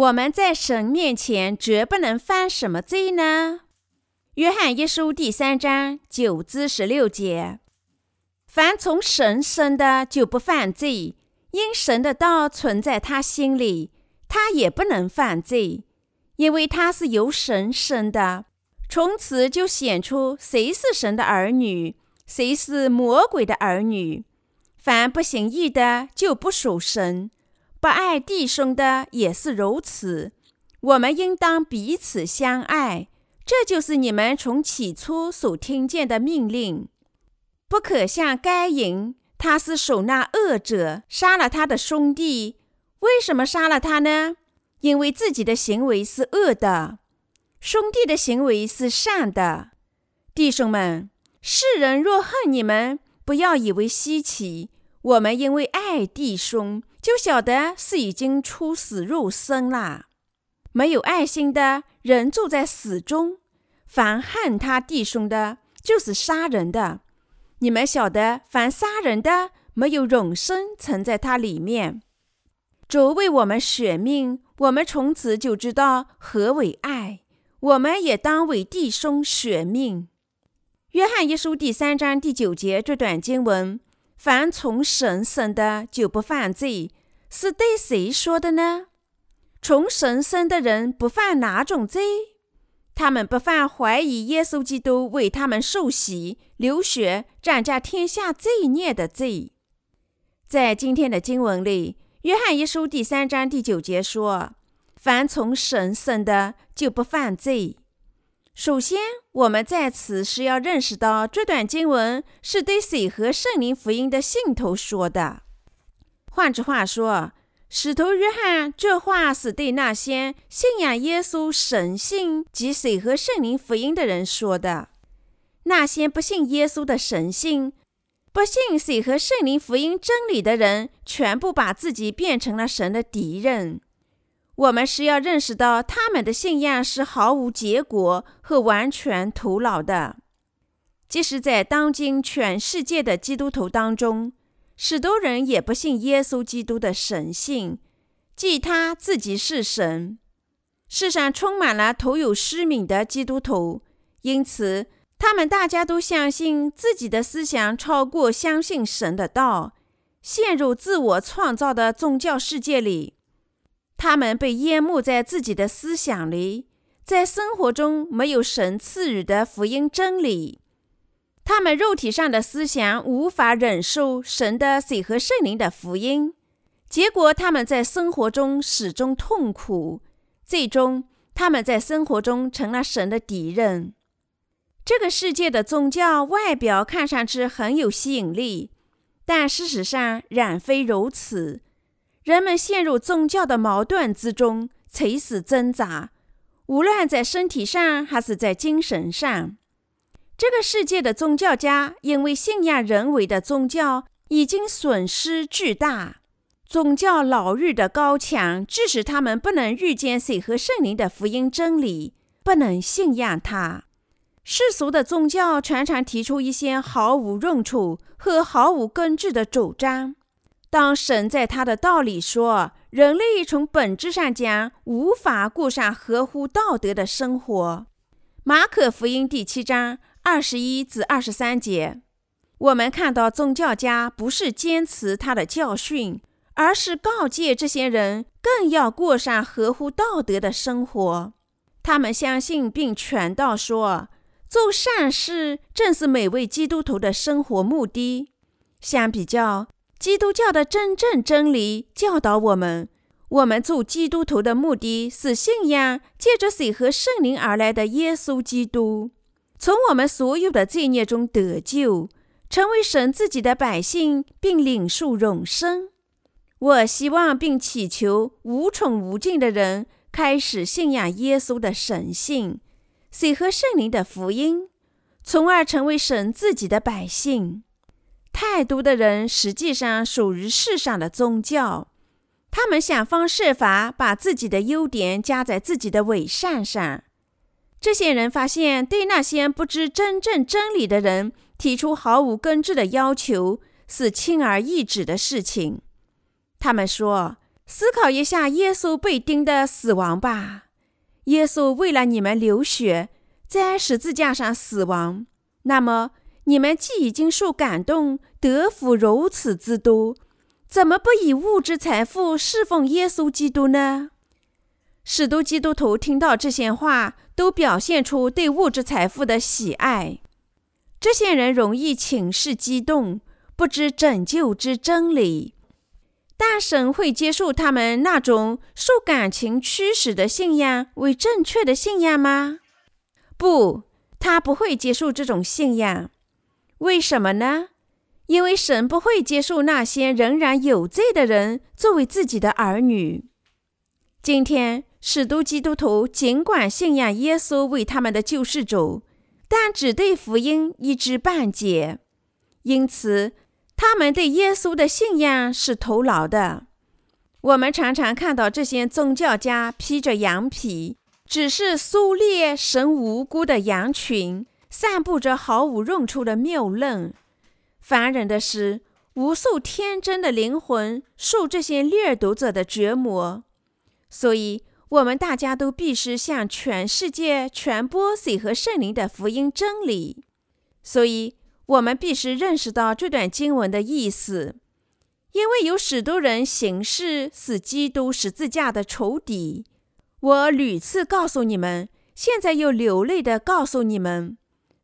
我们在神面前绝不能犯什么罪呢？约翰一书第三章九至十六节：凡从神生的就不犯罪，因神的道存在他心里，他也不能犯罪，因为他是由神生的。从此就显出谁是神的儿女，谁是魔鬼的儿女。凡不行义的就不属神。不爱弟兄的也是如此。我们应当彼此相爱，这就是你们从起初所听见的命令。不可像该隐，他是属那恶者，杀了他的兄弟。为什么杀了他呢？因为自己的行为是恶的，兄弟的行为是善的。弟兄们，世人若恨你们，不要以为稀奇。我们因为爱弟兄，就晓得是已经出死入生了。没有爱心的人住在死中。凡恨他弟兄的，就是杀人的。你们晓得，凡杀人的，没有永生存在他里面。主为我们舍命，我们从此就知道何为爱。我们也当为弟兄舍命。约翰一书第三章第九节这段经文。凡从神生的就不犯罪，是对谁说的呢？从神生的人不犯哪种罪？他们不犯怀疑耶稣基督为他们受洗、流血、斩价天下罪孽的罪。在今天的经文里，约翰一书第三章第九节说：“凡从神生的就不犯罪。”首先，我们在此是要认识到这段经文是对水和圣灵福音的信徒说的。换句话说，使徒约翰这话是对那些信仰耶稣神性及水和圣灵福音的人说的。那些不信耶稣的神性、不信水和圣灵福音真理的人，全部把自己变成了神的敌人。我们是要认识到，他们的信仰是毫无结果和完全徒劳的。即使在当今全世界的基督徒当中，许多人也不信耶稣基督的神性，即他自己是神。世上充满了徒有虚名的基督徒，因此他们大家都相信自己的思想超过相信神的道，陷入自我创造的宗教世界里。他们被淹没在自己的思想里，在生活中没有神赐予的福音真理。他们肉体上的思想无法忍受神的水和圣灵的福音，结果他们在生活中始终痛苦。最终，他们在生活中成了神的敌人。这个世界的宗教外表看上去很有吸引力，但事实上然非如此。人们陷入宗教的矛盾之中，垂死挣扎，无论在身体上还是在精神上。这个世界的宗教家因为信仰人为的宗教，已经损失巨大。宗教牢狱的高墙，致使他们不能遇见水和圣灵的福音真理，不能信仰它。世俗的宗教常常提出一些毫无用处和毫无根据的主张。当神在他的道理说，人类从本质上讲无法过上合乎道德的生活。马可福音第七章二十一至二十三节，我们看到宗教家不是坚持他的教训，而是告诫这些人更要过上合乎道德的生活。他们相信并传道说，做善事正是每位基督徒的生活目的。相比较。基督教的真正真理教导我们：我们做基督徒的目的是信仰借着水和圣灵而来的耶稣基督，从我们所有的罪孽中得救，成为神自己的百姓，并领受永生。我希望并祈求无穷无尽的人开始信仰耶稣的神性、水和圣灵的福音，从而成为神自己的百姓。太多的人实际上属于世上的宗教，他们想方设法把自己的优点加在自己的伪善上。这些人发现，对那些不知真正真理的人提出毫无根据的要求是轻而易举的事情。他们说，思考一下耶稣被钉的死亡吧。耶稣为了你们流血，在十字架上死亡。那么，你们既已经受感动，得福如此之多，怎么不以物质财富侍奉耶稣基督呢？许多基督徒听到这些话，都表现出对物质财富的喜爱。这些人容易情绪激动，不知拯救之真理。但神会接受他们那种受感情驱使的信仰为正确的信仰吗？不，他不会接受这种信仰。为什么呢？因为神不会接受那些仍然有罪的人作为自己的儿女。今天，许多基督徒尽管信仰耶稣为他们的救世主，但只对福音一知半解，因此，他们对耶稣的信仰是徒劳的。我们常常看到这些宗教家披着羊皮，只是狩猎神无辜的羊群，散布着毫无用处的谬论。烦人的是，无数天真的灵魂受这些掠夺者的折磨。所以，我们大家都必须向全世界传播水和圣灵的福音真理。所以。我们必须认识到这段经文的意思，因为有许多人行事是基督十字架的仇敌。我屡次告诉你们，现在又流泪地告诉你们，《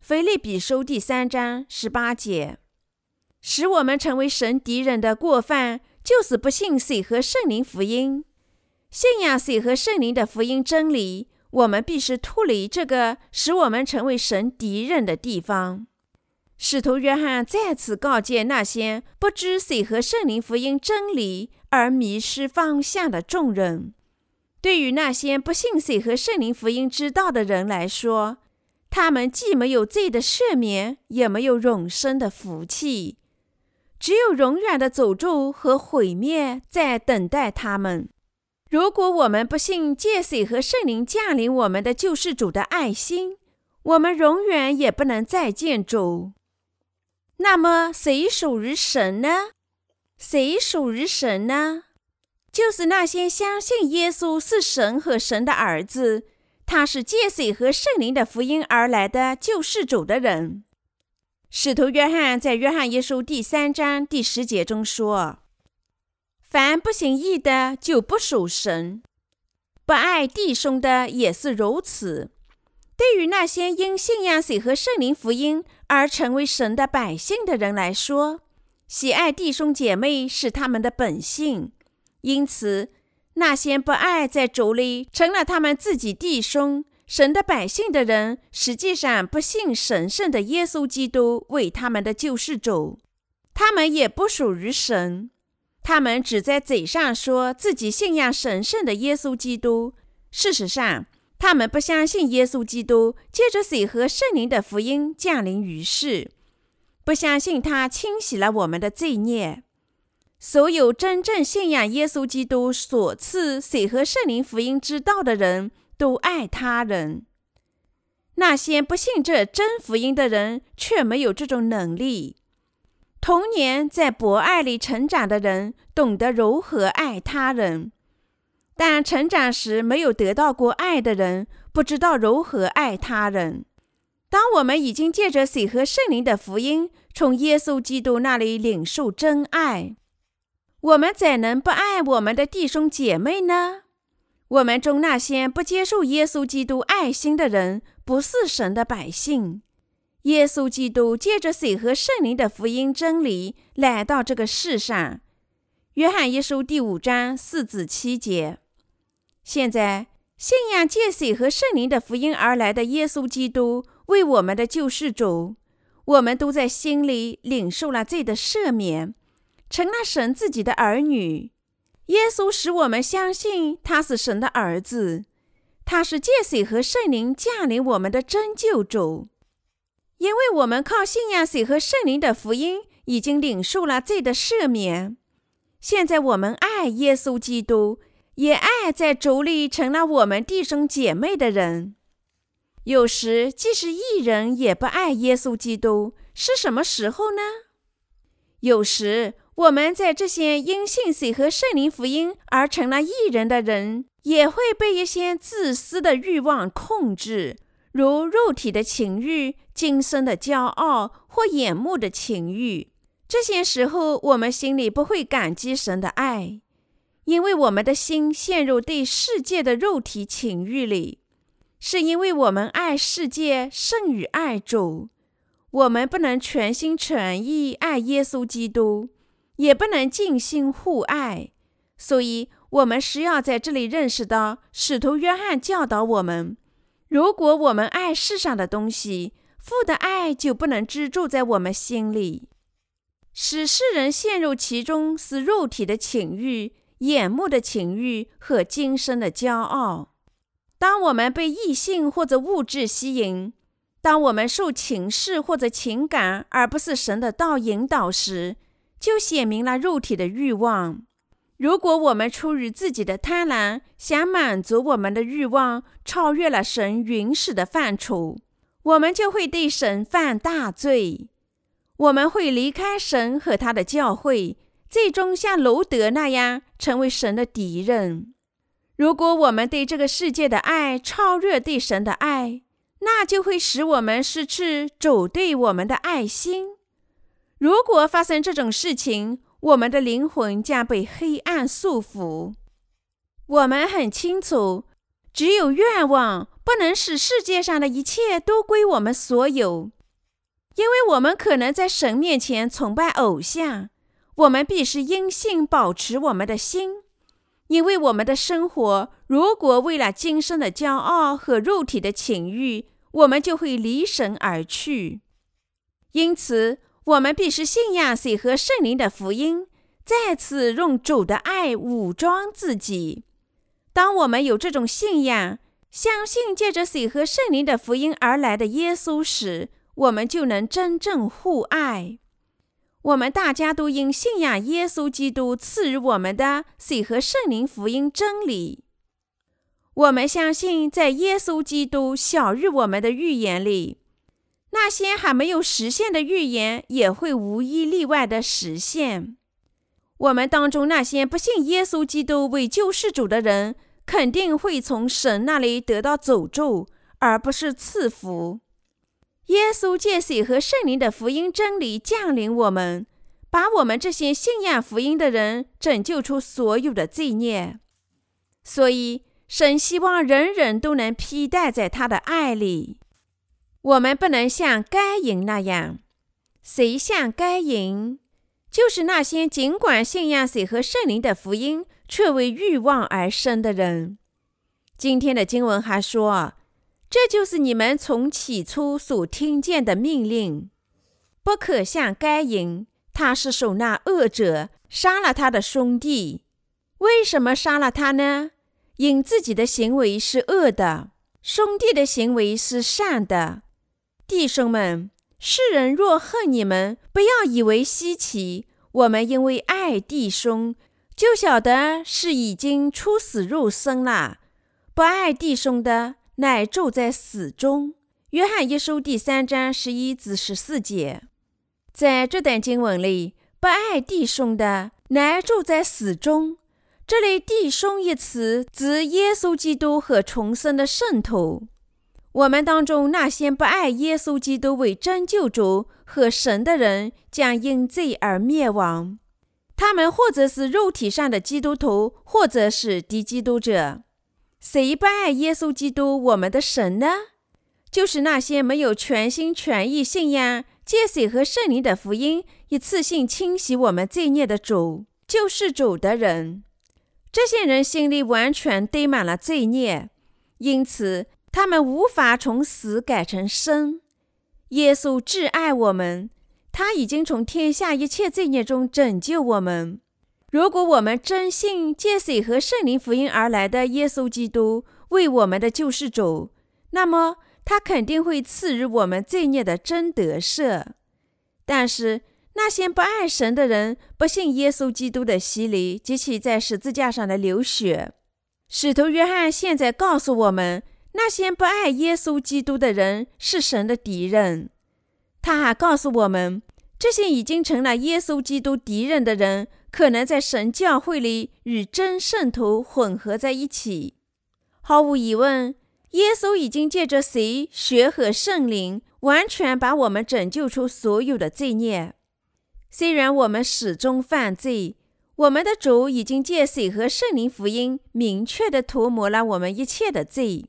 腓立比书》第三章十八节，使我们成为神敌人的过犯，就是不信水和圣灵福音。信仰水和圣灵的福音真理，我们必须脱离这个使我们成为神敌人的地方。使徒约翰再次告诫那些不知水和圣灵福音真理而迷失方向的众人：对于那些不信水和圣灵福音之道的人来说，他们既没有罪的赦免，也没有永生的福气，只有永远的诅咒和毁灭在等待他们。如果我们不信借水和圣灵降临我们的救世主的爱心，我们永远也不能再见主。那么，谁属于神呢？谁属于神呢？就是那些相信耶稣是神和神的儿子，他是借水和圣灵的福音而来的救世主的人。使徒约翰在约翰一书第三章第十节中说：“凡不行义的，就不属神；不爱弟兄的，也是如此。”对于那些因信仰水和圣灵福音而成为神的百姓的人来说，喜爱弟兄姐妹是他们的本性。因此，那些不爱在主里成了他们自己弟兄、神的百姓的人，实际上不信神圣的耶稣基督为他们的救世主，他们也不属于神。他们只在嘴上说自己信仰神圣的耶稣基督，事实上，他们不相信耶稣基督借着水和圣灵的福音降临于世，不相信他清洗了我们的罪孽。所有真正信仰耶稣基督所赐水和圣灵福音之道的人都爱他人。那些不信这真福音的人却没有这种能力。童年在博爱里成长的人懂得如何爱他人。但成长时没有得到过爱的人，不知道如何爱他人。当我们已经借着水和圣灵的福音，从耶稣基督那里领受真爱，我们怎能不爱我们的弟兄姐妹呢？我们中那些不接受耶稣基督爱心的人，不是神的百姓。耶稣基督借着水和圣灵的福音真理来到这个世上。约翰一书第五章四至七节。现在，信仰借水和圣灵的福音而来的耶稣基督为我们的救世主，我们都在心里领受了罪的赦免，成了神自己的儿女。耶稣使我们相信他是神的儿子，他是借水和圣灵降临我们的真救主。因为我们靠信仰水和圣灵的福音，已经领受了罪的赦免。现在我们爱耶稣基督。也爱在主里成了我们弟兄姐妹的人。有时，即使一人也不爱耶稣基督，是什么时候呢？有时，我们在这些因信水和圣灵福音而成了义人的人，也会被一些自私的欲望控制，如肉体的情欲、今生的骄傲或眼目的情欲。这些时候，我们心里不会感激神的爱，因为我们的心陷入对世界的肉体情欲里，是因为我们爱世界胜于爱主。我们不能全心全意爱耶稣基督。也不能尽心互爱，所以我们需要在这里认识到，使徒约翰教导我们：如果我们爱世上的东西，父的爱就不能居住在我们心里。使世人陷入其中是肉体的情欲、眼目的情欲和今生的骄傲。当我们被异性或者物质吸引，当我们受情势或者情感而不是神的道引导时，就显明了肉体的欲望。如果我们出于自己的贪婪，想满足我们的欲望，超越了神允许的范畴，我们就会对神犯大罪。我们会离开神和他的教会，最终像罗德那样成为神的敌人。如果我们对这个世界的爱超越对神的爱，那就会使我们失去主对我们的爱心。如果发生这种事情，我们的灵魂将被黑暗束缚。我们很清楚，只有愿望不能使世界上的一切都归我们所有，因为我们可能在神面前崇拜偶像。我们必须因信保持我们的心，因为我们的生活如果为了今生的骄傲和肉体的情欲，我们就会离神而去。因此，我们必须信仰水和圣灵的福音，再次用主的爱武装自己。当我们有这种信仰，相信借着水和圣灵的福音而来的耶稣时，我们就能真正互爱。我们大家都应信仰耶稣基督赐予我们的水和圣灵福音真理。我们相信，在耶稣基督晓諭我们的预言里。那些还没有实现的预言也会无一例外的实现。我们当中那些不信耶稣基督为救世主的人，肯定会从神那里得到诅咒，而不是赐福。耶稣借水和圣灵的福音真理降临我们，把我们这些信仰福音的人拯救出所有的罪孽。所以，神希望人人都能披戴在他的爱里。我们不能像该隐那样。谁像该隐？就是那些尽管信仰水和圣灵的福音，却为欲望而生的人。今天的经文还说：“这就是你们从起初所听见的命令，不可像该隐，他是属那恶者，杀了他的兄弟。为什么杀了他呢？因自己的行为是恶的，兄弟的行为是善的。”弟兄们，世人若恨你们，不要以为稀奇。我们因为爱弟兄，就晓得是已经出死入生了。不爱弟兄的，乃住在死中。约翰一书第三章十一至十四节，在这段经文里，不爱弟兄的，乃住在死中。这里“弟兄”一词指耶稣基督和重生的圣徒。我们当中那些不爱耶稣基督为真救主和神的人，将因罪而灭亡。他们或者是肉体上的基督徒，或者是敌基督者。谁不爱耶稣基督，我们的神呢？就是那些没有全心全意信仰借水和圣灵的福音，一次性清洗我们罪孽的主，救世主的人。这些人心里完全堆满了罪孽，因此。他们无法从死改成生。耶稣挚爱我们，他已经从天下一切罪孽中拯救我们。如果我们真信借水和圣灵福音而来的耶稣基督为我们的救世主，那么他肯定会赐予我们罪孽的真得赦。但是那些不爱神的人，不信耶稣基督的洗礼及其在十字架上的流血，使徒约翰现在告诉我们。那些不爱耶稣基督的人是神的敌人。他还告诉我们，这些已经成了耶稣基督敌人的人，可能在神教会里与真圣徒混合在一起。毫无疑问，耶稣已经借着水、血和圣灵，完全把我们拯救出所有的罪孽。虽然我们始终犯罪，我们的主已经借水和圣灵福音，明确地涂抹了我们一切的罪。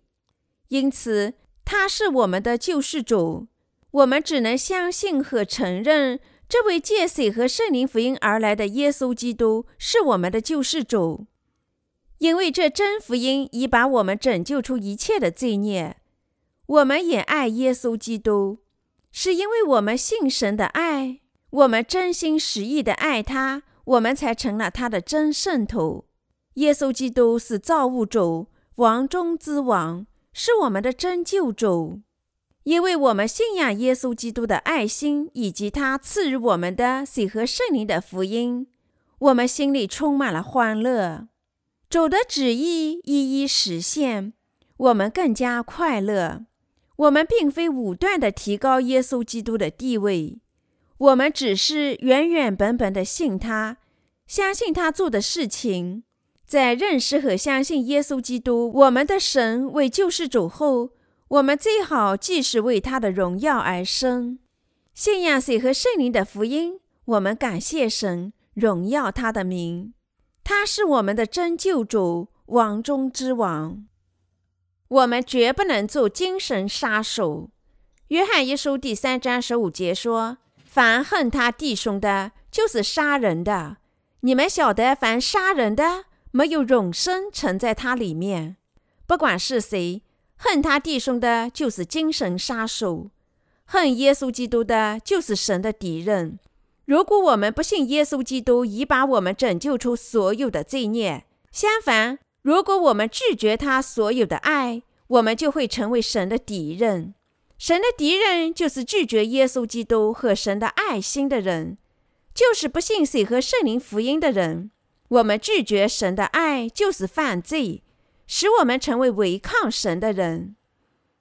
因此，他是我们的救世主。我们只能相信和承认，这位借水和圣灵福音而来的耶稣基督是我们的救世主，因为这真福音已把我们拯救出一切的罪孽。我们也爱耶稣基督，是因为我们信神的爱，我们真心实意的爱他，我们才成了他的真圣徒。耶稣基督是造物主，王中之王，是我们的真救主。因为我们信仰耶稣基督的爱心，以及他赐予我们的水和圣灵的福音，我们心里充满了欢乐。主的旨意一一实现，我们更加快乐。我们并非武断地提高耶稣基督的地位，我们只是原原本本地信他，相信他做的事情。在认识和相信耶稣基督，我们的神为救世主后，我们最好既是为他的荣耀而生，信仰水和圣灵的福音。我们感谢神，荣耀他的名。他是我们的真救主，王中之王。我们绝不能做精神杀手。约翰一书第三章十五节说：“凡恨他弟兄的，就是杀人的。你们晓得，凡杀人的，没有永生存在他里面。不管是谁。”恨他弟兄的，就是精神杀手；恨耶稣基督的，就是神的敌人。如果我们不信耶稣基督已把我们拯救出所有的罪孽，相反，如果我们拒绝他所有的爱，我们就会成为神的敌人。神的敌人就是拒绝耶稣基督和神的爱心的人，就是不信水和圣灵福音的人。我们拒绝神的爱，就是犯罪。使我们成为违抗神的人。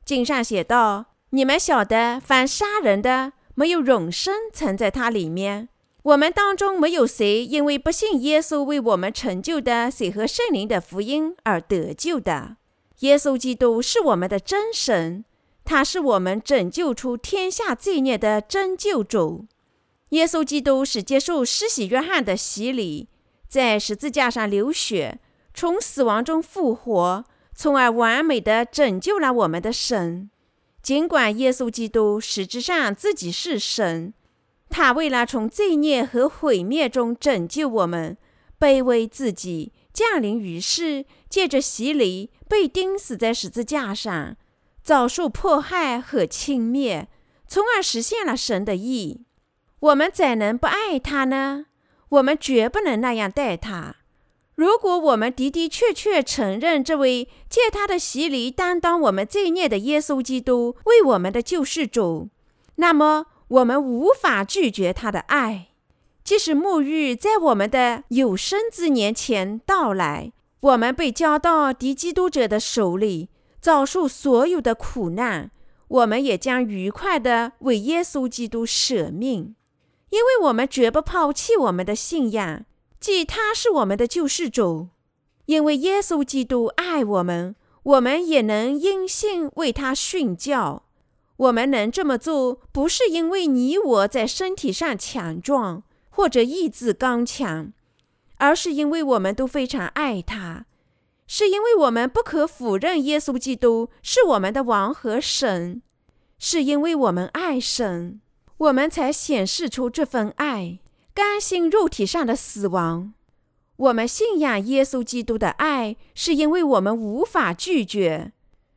经上写道：“你们晓得，凡杀人的，没有永生存在他里面。我们当中没有谁因为不信耶稣为我们成就的水和圣灵的福音而得救的。耶稣基督是我们的真神，他是我们拯救出天下罪孽的真救主。耶稣基督是接受施洗约翰的洗礼，在十字架上流血。”从死亡中复活，从而完美地拯救了我们的神。尽管耶稣基督实质上自己是神，他为了从罪孽和毁灭中拯救我们，卑微自己，降临于世，借着洗礼被钉死在十字架上，遭受迫害和轻蔑，从而实现了神的意。我们怎能不爱他呢？我们绝不能那样待他。如果我们的的确确承认这位借他的洗礼担当我们罪孽的耶稣基督为我们的救世主，那么我们无法拒绝他的爱。即使末日在我们的有生之年前到来，我们被交到敌基督者的手里，遭受所有的苦难，我们也将愉快地为耶稣基督舍命，因为我们绝不抛弃我们的信仰。即他是我们的救世主，因为耶稣基督爱我们，我们也能因信为他殉教。我们能这么做，不是因为你我在身体上强壮或者意志刚强，而是因为我们都非常爱他，是因为我们不可否认耶稣基督是我们的王和神，是因为我们爱神，我们才显示出这份爱。甘心肉体上的死亡，我们信仰耶稣基督的爱，是因为我们无法拒绝。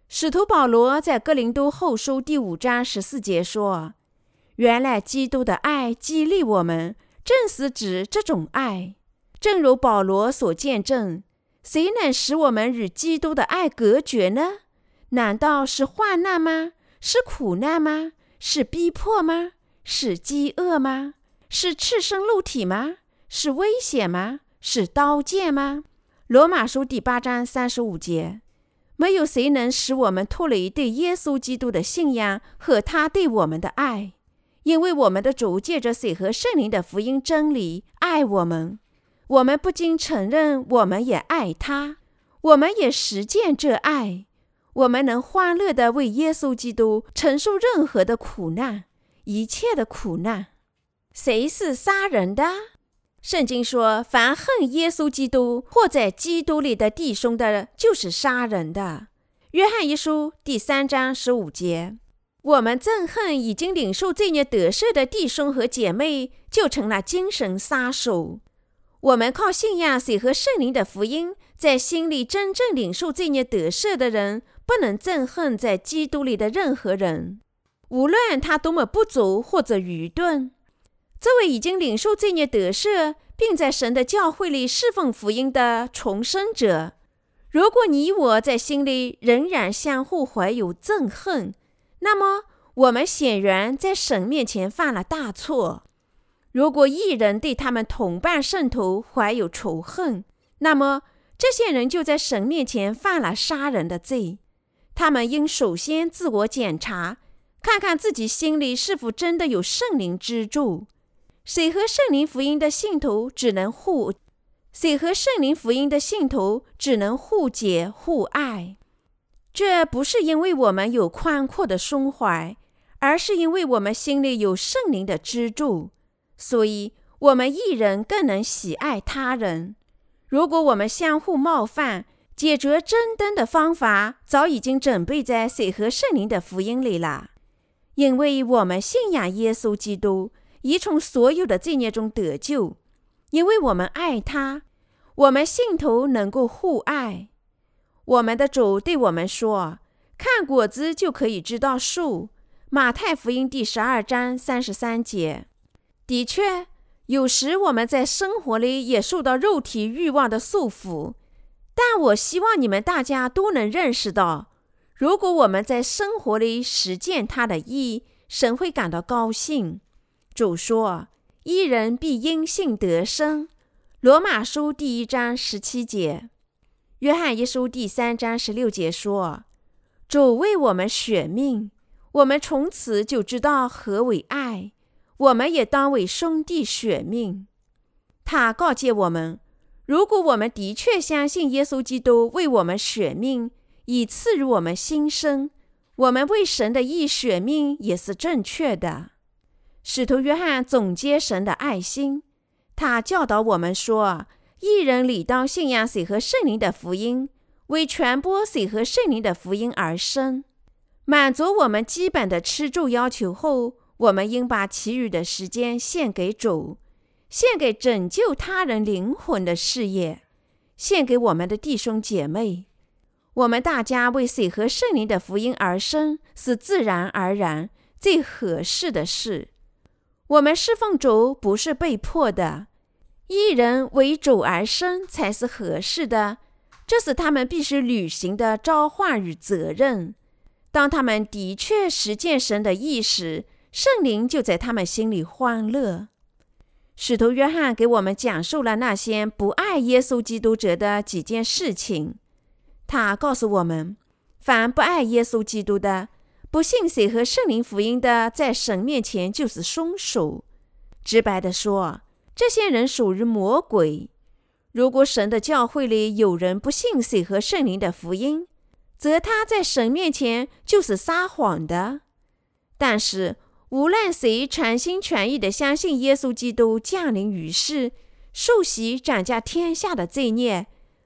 使徒保罗在哥林多后书第五章十四节说：“原来基督的爱激励我们，正是指这种爱。正如保罗所见证，谁能使我们与基督的爱隔绝呢？难道是患难吗？是苦难吗？是逼迫吗？是饥饿吗？”是赤身露体吗？是危险吗？是刀剑吗？罗马书第八章三十五节，没有谁能使我们脱离对耶稣基督的信仰和他对我们的爱，因为我们的主借着水和圣灵的福音真理爱我们，我们不仅承认我们也爱他，我们也实践这爱。我们能欢乐地为耶稣基督承受任何的苦难，一切的苦难。谁是杀人的？圣经说：“凡恨耶稣基督或在基督里的弟兄的，就是杀人的。”约翰一书第三章十五节。我们憎恨已经领受罪孽得赦的弟兄和姐妹，就成了精神杀手。我们靠信仰水和圣灵的福音，在心里真正领受罪孽得赦的人，不能憎恨在基督里的任何人，无论他多么不足或者愚钝。这位已经领受罪孽得赦，并在神的教会里侍奉福音的重生者，如果你我在心里仍然相互怀有憎恨，那么我们显然在神面前犯了大错。如果一人对他们同伴圣徒怀有仇恨，那么这些人就在神面前犯了杀人的罪。他们应首先自我检查，看看自己心里是否真的有圣灵支柱。水和圣灵福音的信徒只能互，水和圣灵福音的信徒只能互解互爱。这不是因为我们有宽阔的胸怀，而是因为我们心里有圣灵的支柱，所以我们一人更能喜爱他人。如果我们相互冒犯，解决争端的方法早已经准备在水和圣灵的福音里了，因为我们信仰耶稣基督。已从所有的罪孽中得救，因为我们爱他。我们信徒能够互爱。我们的主对我们说：“看果子就可以知道树。”马太福音第十二章三十三节。的确，有时我们在生活里也受到肉体欲望的束缚，但我希望你们大家都能认识到，如果我们在生活里实践他的义，神会感到高兴。主说：“一人必因信得生。”罗马书第一章十七节，约翰一书第三章十六节说：“主为我们舍命，我们从此就知道何为爱。我们也当为兄弟舍命。”他告诫我们：如果我们的确相信耶稣基督为我们舍命，以赐予我们新生，我们为神的义舍命也是正确的。使徒约翰总结神的爱心，他教导我们说：一人理当信仰水和圣灵的福音，为传播水和圣灵的福音而生。满足我们基本的吃住要求后，我们应把其余的时间献给主，献给拯救他人灵魂的事业，献给我们的弟兄姐妹。我们大家为水和圣灵的福音而生，是自然而然、最合适的事。我们侍奉主不是被迫的，一人为主而生才是合适的，这是他们必须履行的召唤与责任。当他们的确实践神的意时，圣灵就在他们心里欢乐。使徒约翰给我们讲述了那些不爱耶稣基督者的几件事情。他告诉我们，凡不爱耶稣基督的，不信水和圣灵福音的，在神面前就是凶手。直白地说，这些人属于魔鬼。如果神的教会里有人不信水和圣灵的福音，则他在神面前就是撒谎的。但是，无论谁全心全意地相信耶稣基督降临于世，受洗斩下天下的罪孽，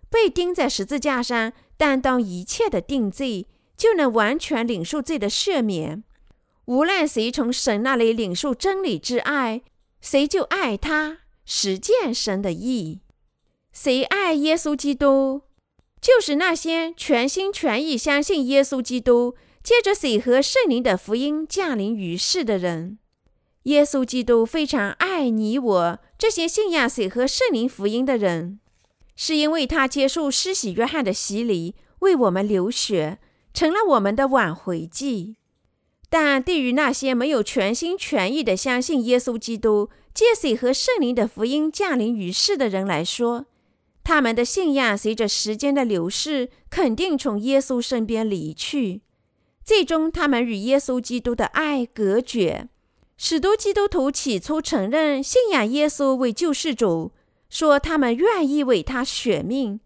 被钉在十字架上担当一切的定罪。就能完全领受罪的赦免。无论谁从神那里领受真理之爱，谁就爱他，实践神的意。谁爱耶稣基督，就是那些全心全意相信耶稣基督，借着水和圣灵的福音降临于世的人。耶稣基督非常爱你我这些信仰水和圣灵福音的人，是因为他接受施洗约翰的洗礼，为我们流血。成了我们的挽回祭，但对于那些没有全心全意的相信耶稣基督借水和圣灵的福音降临于世的人来说，他们的信仰随着时间的流逝，肯定从耶稣身边离去，最终他们与耶稣基督的爱隔绝，许多基督徒起初承认信仰耶稣为救世主，说他们愿意为他舍命，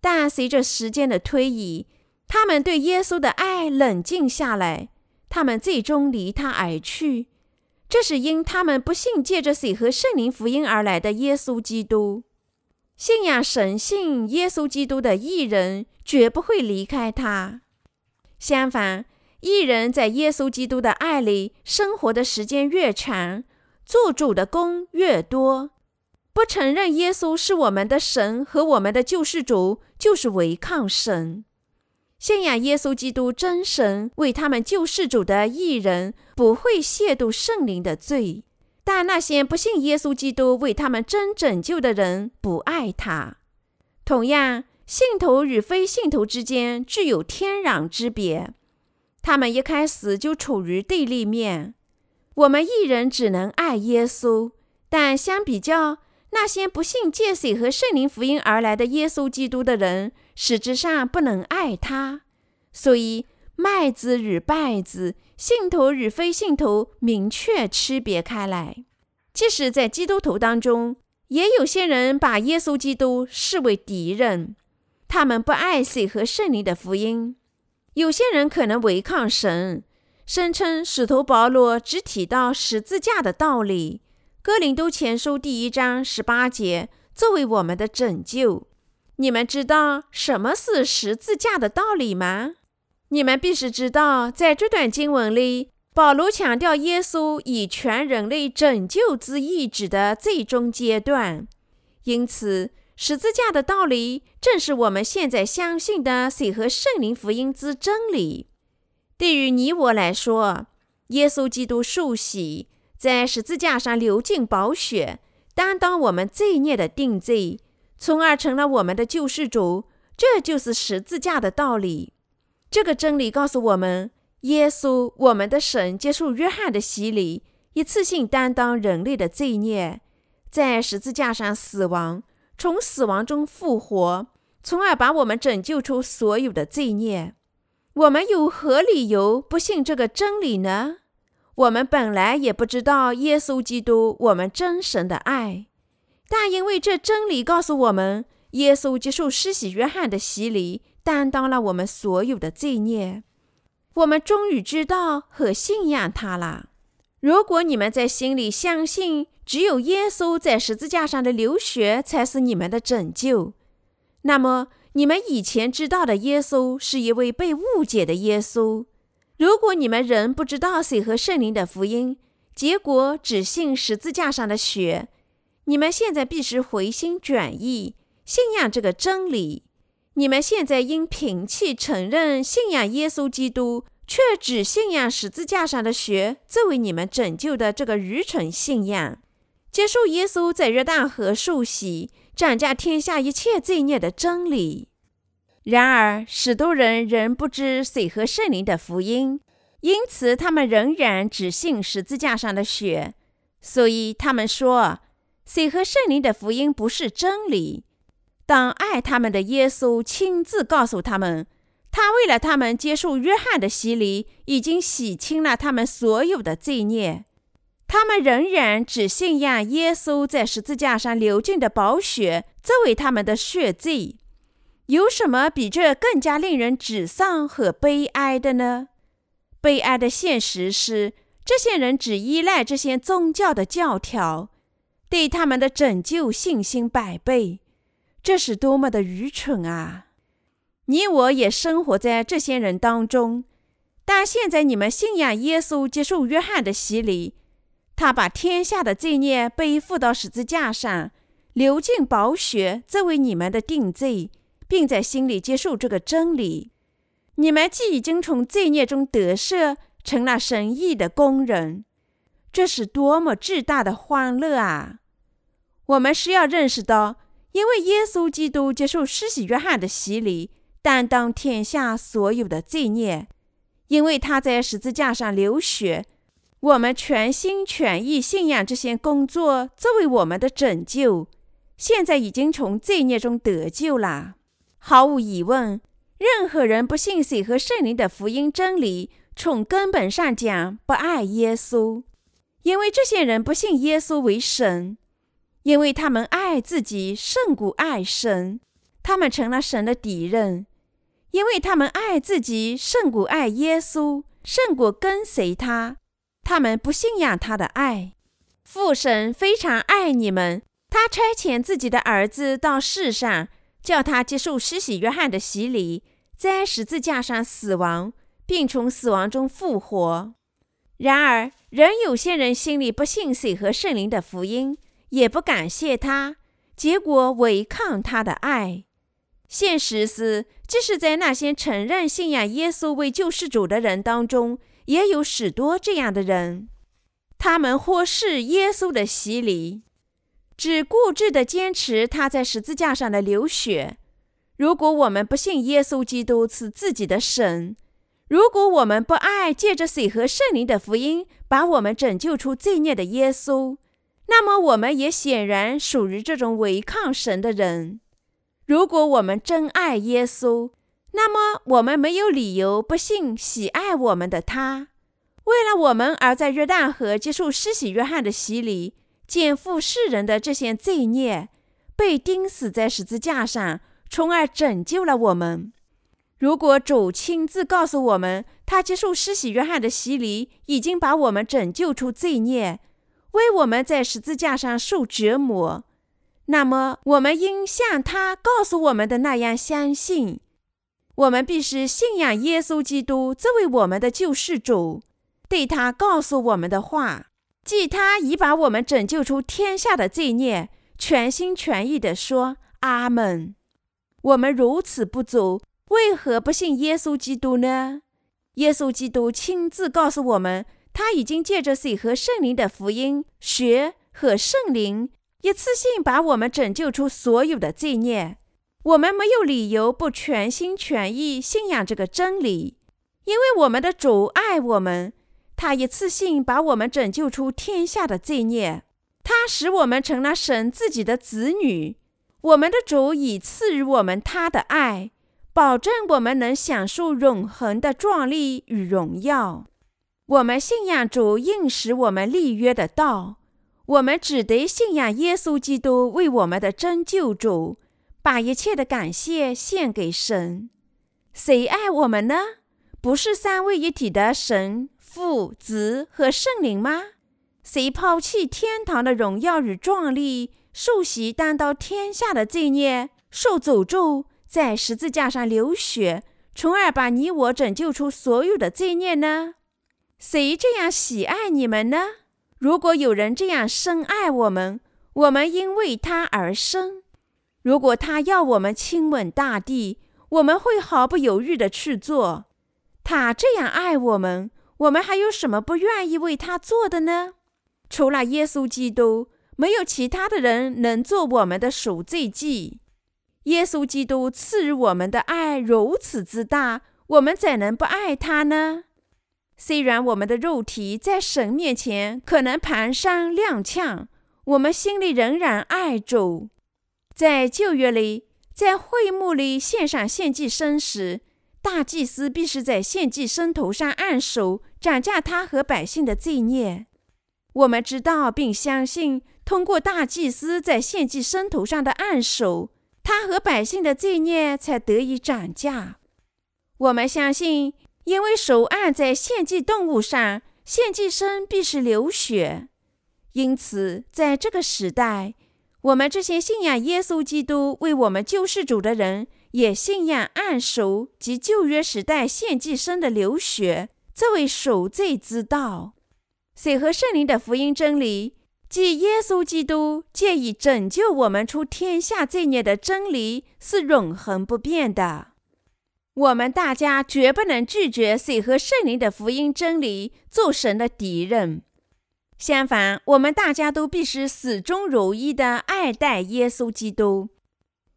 但随着时间的推移，他们对耶稣的爱冷静下来，他们最终离他而去。这是因他们不信借着水和圣灵福音而来的耶稣基督。信仰神性耶稣基督的义人绝不会离开他。相反，义人在耶稣基督的爱里生活的时间越长，做主的工越多。不承认耶稣是我们的神和我们的救世主，就是违抗神。信仰耶稣基督真神为他们救世主的义人，不会亵渎圣灵的罪；但那些不信耶稣基督为他们真拯救的人，不爱他。同样，信徒与非信徒之间具有天壤之别，他们一开始就处于对立面。我们一人只能爱耶稣，但相比较，那些不信借水和圣灵福音而来的耶稣基督的人，实质上不能爱他。所以，麦子与稗子，信徒与非信徒，明确区别开来。即使在基督徒当中，也有些人把耶稣基督视为敌人，他们不爱水和圣灵的福音。有些人可能违抗神，声称使徒保罗只提到十字架的道理。哥林多前书第一章十八节，作为我们的拯救。你们知道什么是十字架的道理吗？你们必须知道，在这段经文里，保罗强调耶稣以全人类拯救之意志的最终阶段。因此，十字架的道理正是我们现在相信的水和圣灵福音之真理。对于你我来说，耶稣基督受洗。在十字架上流尽宝血，担当我们罪孽的定罪，从而成了我们的救世主。这就是十字架的道理。这个真理告诉我们，耶稣，我们的神，接受约翰的洗礼，一次性担当人类的罪孽，在十字架上死亡，从死亡中复活，从而把我们拯救出所有的罪孽。我们有何理由不信这个真理呢？我们本来也不知道耶稣基督我们真神的爱，但因为这真理告诉我们，耶稣接受施洗约翰的洗礼，担当了我们所有的罪孽，我们终于知道和信仰他了。如果你们在心里相信只有耶稣在十字架上的流血才是你们的拯救，那么你们以前知道的耶稣是一位被误解的耶稣。如果你们仍不知道水和圣灵的福音，结果只信十字架上的血，你们现在必须回心转意，信仰这个真理。你们现在应摒弃承认信仰耶稣基督，却只信仰十字架上的血作为你们拯救的这个愚蠢信仰，接受耶稣在约旦河受洗，斩价天下一切罪孽的真理。然而，许多人仍不知水和圣灵的福音，因此他们仍然只信十字架上的血。所以他们说，水和圣灵的福音不是真理。当爱他们的耶稣亲自告诉他们，他为了他们接受约翰的洗礼，已经洗清了他们所有的罪孽，他们仍然只信仰耶稣在十字架上流尽的宝血作为他们的血罪。有什么比这更加令人沮丧和悲哀的呢？悲哀的现实是，这些人只依赖这些宗教的教条，对他们的拯救信心百倍。这是多么的愚蠢啊！你我也生活在这些人当中，但现在你们信仰耶稣，接受约翰的洗礼，他把天下的罪孽背负到十字架上，流尽宝血，作为你们的定罪。并在心里接受这个真理，你们既已经从罪孽中得赦，成了神意的工人，这是多么巨大的欢乐啊！我们是要认识到，因为耶稣基督接受施洗约翰的洗礼，担当天下所有的罪孽，因为他在十字架上流血，我们全心全意信仰这些工作作为我们的拯救，现在已经从罪孽中得救了。毫无疑问，任何人不信水和圣灵的福音真理，从根本上讲不爱耶稣，因为这些人不信耶稣为神，因为他们爱自己胜过爱神，他们成了神的敌人。因为他们爱自己胜过爱耶稣，胜过跟随他，他们不信仰他的爱。父神非常爱你们，他差遣自己的儿子到世上，叫他接受施洗约翰的洗礼，在十字架上死亡，并从死亡中复活。然而，仍有些人心里不信水和圣灵的福音，也不感谢他，结果违抗他的爱。现实是，即使在那些承认信仰耶稣为救世主的人当中，也有许多这样的人。他们忽视耶稣的洗礼，只固执地坚持他在十字架上的流血。如果我们不信耶稣基督是自己的神，如果我们不爱借着水和圣灵的福音把我们拯救出罪孽的耶稣，那么我们也显然属于这种违抗神的人。如果我们真爱耶稣，那么我们没有理由不信喜爱我们的他。为了我们而在约旦河接受施洗约翰的洗礼，肩负世人的这些罪孽，被钉死在十字架上，从而拯救了我们。如果主亲自告诉我们，他接受施洗约翰的洗礼已经把我们拯救出罪孽，为我们在十字架上受折磨，那么我们应像他告诉我们的那样相信。我们必须信仰耶稣基督作为我们的救世主。对他告诉我们的话，即他已把我们拯救出天下的罪孽，全心全意地说阿门。我们如此不足，为何不信耶稣基督呢？耶稣基督亲自告诉我们，他已经借着水和圣灵的福音、血和圣灵，一次性把我们拯救出所有的罪孽。我们没有理由不全心全意信仰这个真理，因为我们的主爱我们。他一次性把我们拯救出天下的罪孽，他使我们成了神自己的子女。我们的主已赐予我们他的爱，保证我们能享受永恒的壮丽与荣耀。我们信仰主应许我们立约的道，我们只得信仰耶稣基督为我们的真救主，把一切的感谢献给神。谁爱我们呢？不是三位一体的神。父、子和圣灵吗？谁抛弃天堂的荣耀与壮丽，受洗担当天下的罪孽，受诅咒，在十字架上流血，从而把你我拯救出所有的罪孽呢？谁这样喜爱你们呢？如果有人这样深爱我们，我们应为他而生。如果他要我们亲吻大地，我们会毫不犹豫地去做。他这样爱我们。我们还有什么不愿意为他做的呢？除了耶稣基督，没有其他的人能做我们的赎罪祭。耶稣基督赐予我们的爱如此之大，我们怎能不爱他呢？虽然我们的肉体在神面前可能蹒跚踉跄，我们心里仍然爱主。在旧约里，在会幕里献上献祭牲时，大祭司必须在献祭牲头上按手，斩价他和百姓的罪孽。我们知道并相信，通过大祭司在献祭牲头上的按手，他和百姓的罪孽才得以斩价。我们相信，因为手按在献祭动物上，献祭牲必是流血，因此在这个时代，我们这些信仰耶稣基督为我们救世主的人。也信仰按手及旧约时代献祭生的流血作为赎罪之道。水和圣灵的福音真理，即耶稣基督借以拯救我们出天下罪孽的真理，是永恒不变的。我们大家绝不能拒绝水和圣灵的福音真理，做神的敌人。相反，我们大家都必须始终如一的爱戴耶稣基督。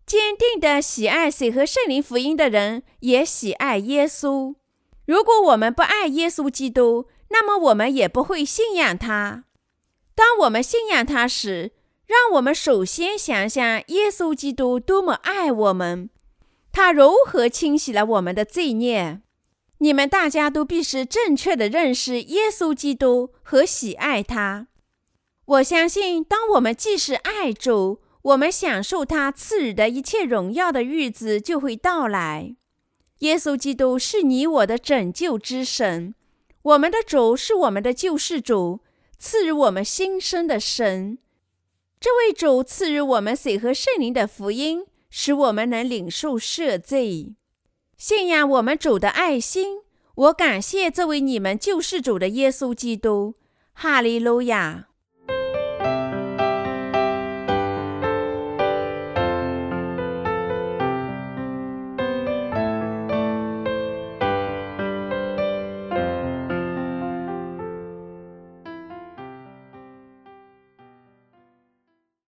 坚定的喜爱水和圣灵福音的人，也喜爱耶稣。如果我们不爱耶稣基督，那么我们也不会信仰他。当我们信仰他时，让我们首先想想耶稣基督多么爱我们，他如何清洗了我们的罪孽。你们大家都必须正确的认识耶稣基督和喜爱他。我相信，当我们既是爱主，我们享受他赐予的一切荣耀的日子就会到来。耶稣基督是你我的拯救之神，我们的主是我们的救世主，赐予我们新生的神。这位主赐予我们水和圣灵的福音，使我们能领受赦罪。信仰我们主的爱心，我感谢这位你们救世主的耶稣基督。哈利路亚。